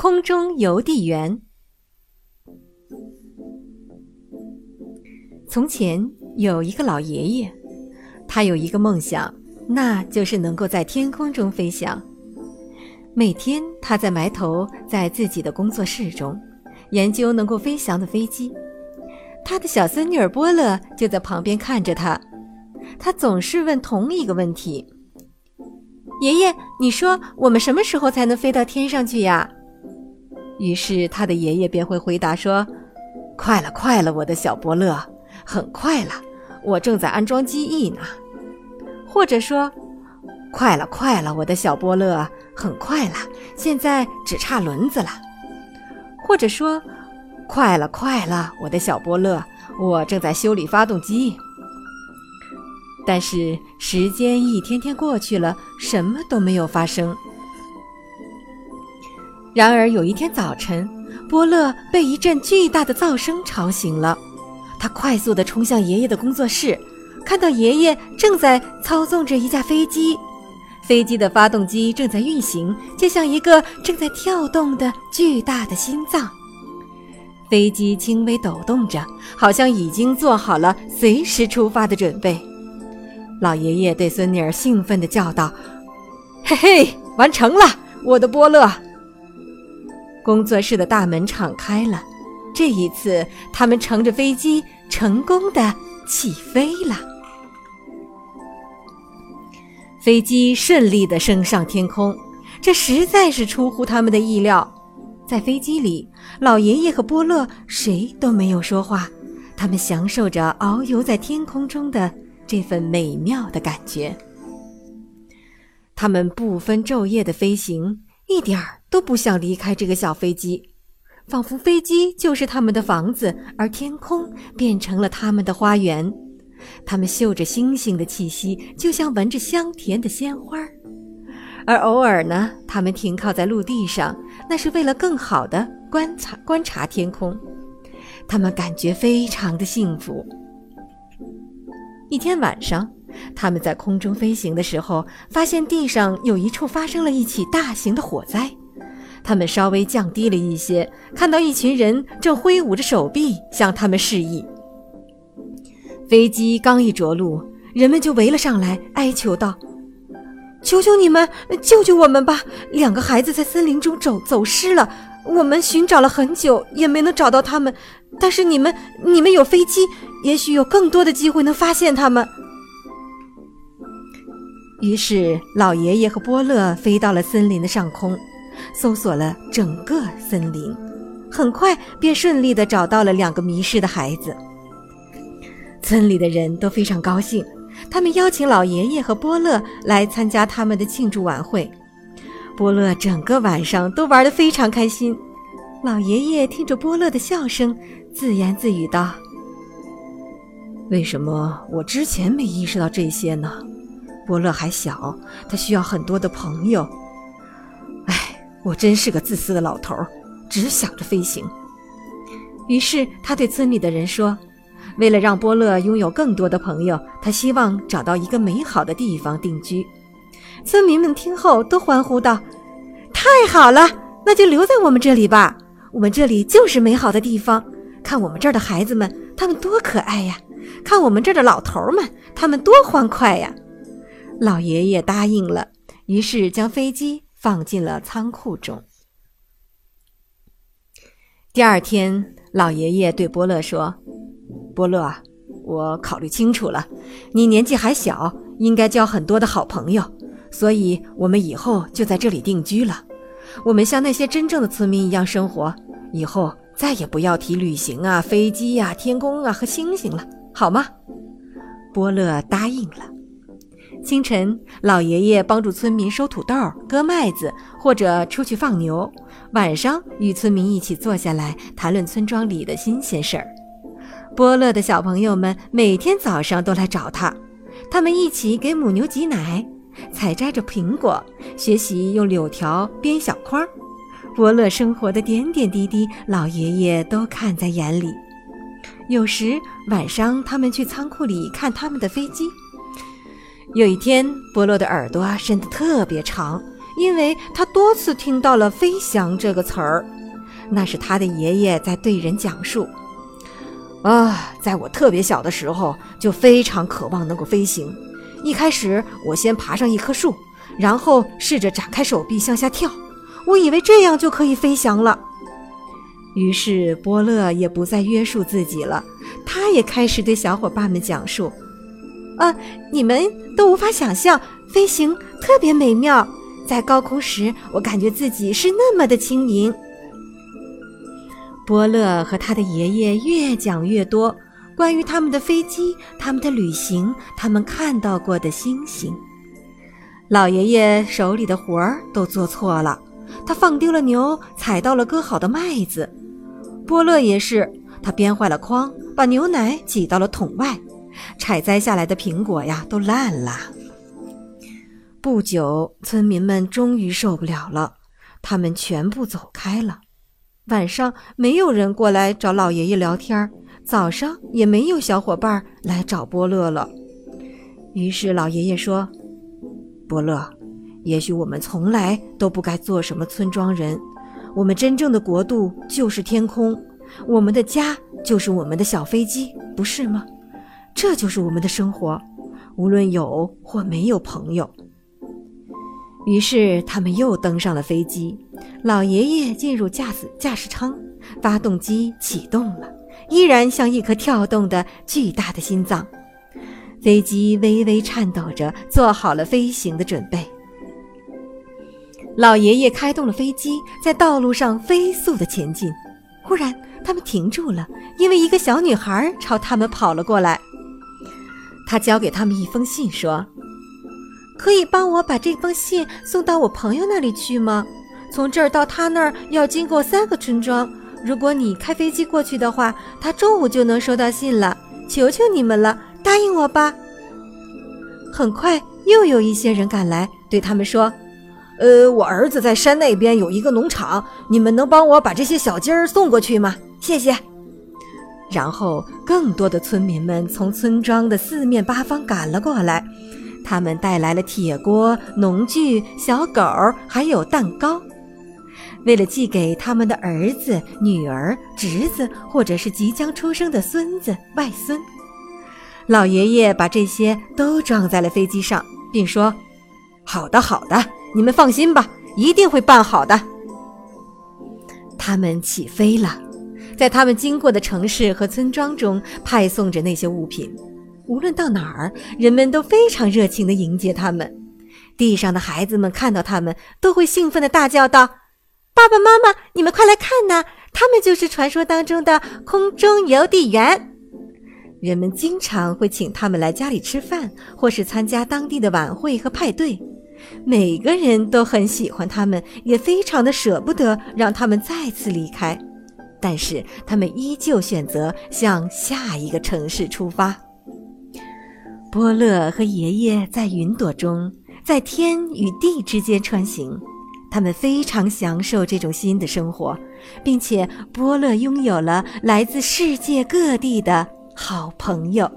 空中邮递员。从前有一个老爷爷，他有一个梦想，那就是能够在天空中飞翔。每天，他在埋头在自己的工作室中研究能够飞翔的飞机。他的小孙女儿波乐就在旁边看着他，他总是问同一个问题：“爷爷，你说我们什么时候才能飞到天上去呀？”于是他的爷爷便会回答说：“快了，快了，我的小伯乐，很快了，我正在安装机翼呢。”或者说：“快了，快了，我的小伯乐，很快了，现在只差轮子了。”或者说：“快了，快了，我的小波乐，我正在修理发动机。”但是时间一天天过去了，什么都没有发生。然而有一天早晨，波乐被一阵巨大的噪声吵醒了。他快速地冲向爷爷的工作室，看到爷爷正在操纵着一架飞机，飞机的发动机正在运行，就像一个正在跳动的巨大的心脏。飞机轻微抖动着，好像已经做好了随时出发的准备。老爷爷对孙女儿兴奋地叫道：“嘿嘿，完成了，我的波乐！”工作室的大门敞开了，这一次，他们乘着飞机成功的起飞了。飞机顺利的升上天空，这实在是出乎他们的意料。在飞机里，老爷爷和波乐谁都没有说话，他们享受着遨游在天空中的这份美妙的感觉。他们不分昼夜的飞行。一点儿都不想离开这个小飞机，仿佛飞机就是他们的房子，而天空变成了他们的花园。他们嗅着星星的气息，就像闻着香甜的鲜花。而偶尔呢，他们停靠在陆地上，那是为了更好的观察观察天空。他们感觉非常的幸福。一天晚上。他们在空中飞行的时候，发现地上有一处发生了一起大型的火灾。他们稍微降低了一些，看到一群人正挥舞着手臂向他们示意。飞机刚一着陆，人们就围了上来，哀求道：“求求你们，救救我们吧！两个孩子在森林中走走失了，我们寻找了很久，也没能找到他们。但是你们，你们有飞机，也许有更多的机会能发现他们。”于是，老爷爷和波乐飞到了森林的上空，搜索了整个森林，很快便顺利地找到了两个迷失的孩子。村里的人都非常高兴，他们邀请老爷爷和波乐来参加他们的庆祝晚会。波乐整个晚上都玩得非常开心。老爷爷听着波乐的笑声，自言自语道：“为什么我之前没意识到这些呢？”波乐还小，他需要很多的朋友。唉，我真是个自私的老头，只想着飞行。于是他对村里的人说：“为了让波乐拥有更多的朋友，他希望找到一个美好的地方定居。”村民们听后都欢呼道：“太好了，那就留在我们这里吧！我们这里就是美好的地方。看我们这儿的孩子们，他们多可爱呀！看我们这儿的老头们，他们多欢快呀！”老爷爷答应了，于是将飞机放进了仓库中。第二天，老爷爷对波乐说：“波乐，我考虑清楚了，你年纪还小，应该交很多的好朋友，所以我们以后就在这里定居了。我们像那些真正的村民一样生活，以后再也不要提旅行啊、飞机呀、天空啊和星星了，好吗？”波乐答应了。清晨，老爷爷帮助村民收土豆、割麦子，或者出去放牛；晚上，与村民一起坐下来谈论村庄里的新鲜事儿。波乐的小朋友们每天早上都来找他，他们一起给母牛挤奶，采摘着苹果，学习用柳条编小筐。波乐生活的点点滴滴，老爷爷都看在眼里。有时晚上，他们去仓库里看他们的飞机。有一天，波洛的耳朵伸得特别长，因为他多次听到了“飞翔”这个词儿。那是他的爷爷在对人讲述：“啊，在我特别小的时候，就非常渴望能够飞行。一开始，我先爬上一棵树，然后试着展开手臂向下跳。我以为这样就可以飞翔了。于是，波乐也不再约束自己了，他也开始对小伙伴们讲述：‘啊，你们都无法想象，飞行特别美妙。在高空时，我感觉自己是那么的轻盈。’”波乐和他的爷爷越讲越多，关于他们的飞机、他们的旅行、他们看到过的星星。老爷爷手里的活儿都做错了，他放丢了牛，踩到了割好的麦子。波乐也是，他编坏了筐，把牛奶挤到了桶外，采摘下来的苹果呀都烂了。不久，村民们终于受不了了，他们全部走开了。晚上没有人过来找老爷爷聊天，早上也没有小伙伴来找波乐了。于是老爷爷说：“波乐，也许我们从来都不该做什么村庄人。我们真正的国度就是天空，我们的家就是我们的小飞机，不是吗？这就是我们的生活，无论有或没有朋友。”于是他们又登上了飞机，老爷爷进入驾驶驾驶舱，发动机启动了，依然像一颗跳动的巨大的心脏。飞机微微颤抖着，做好了飞行的准备。老爷爷开动了飞机，在道路上飞速的前进。忽然，他们停住了，因为一个小女孩朝他们跑了过来。他交给他们一封信，说。可以帮我把这封信送到我朋友那里去吗？从这儿到他那儿要经过三个村庄。如果你开飞机过去的话，他中午就能收到信了。求求你们了，答应我吧！很快又有一些人赶来，对他们说：“呃，我儿子在山那边有一个农场，你们能帮我把这些小鸡儿送过去吗？谢谢。”然后更多的村民们从村庄的四面八方赶了过来。他们带来了铁锅、农具、小狗，还有蛋糕，为了寄给他们的儿子、女儿、侄子，或者是即将出生的孙子、外孙。老爷爷把这些都装在了飞机上，并说：“好的，好的，你们放心吧，一定会办好的。”他们起飞了，在他们经过的城市和村庄中派送着那些物品。无论到哪儿，人们都非常热情地迎接他们。地上的孩子们看到他们，都会兴奋地大叫道：“爸爸妈妈，你们快来看呐！他们就是传说当中的空中邮递员。”人们经常会请他们来家里吃饭，或是参加当地的晚会和派对。每个人都很喜欢他们，也非常的舍不得让他们再次离开。但是他们依旧选择向下一个城市出发。波乐和爷爷在云朵中，在天与地之间穿行，他们非常享受这种新的生活，并且波乐拥有了来自世界各地的好朋友。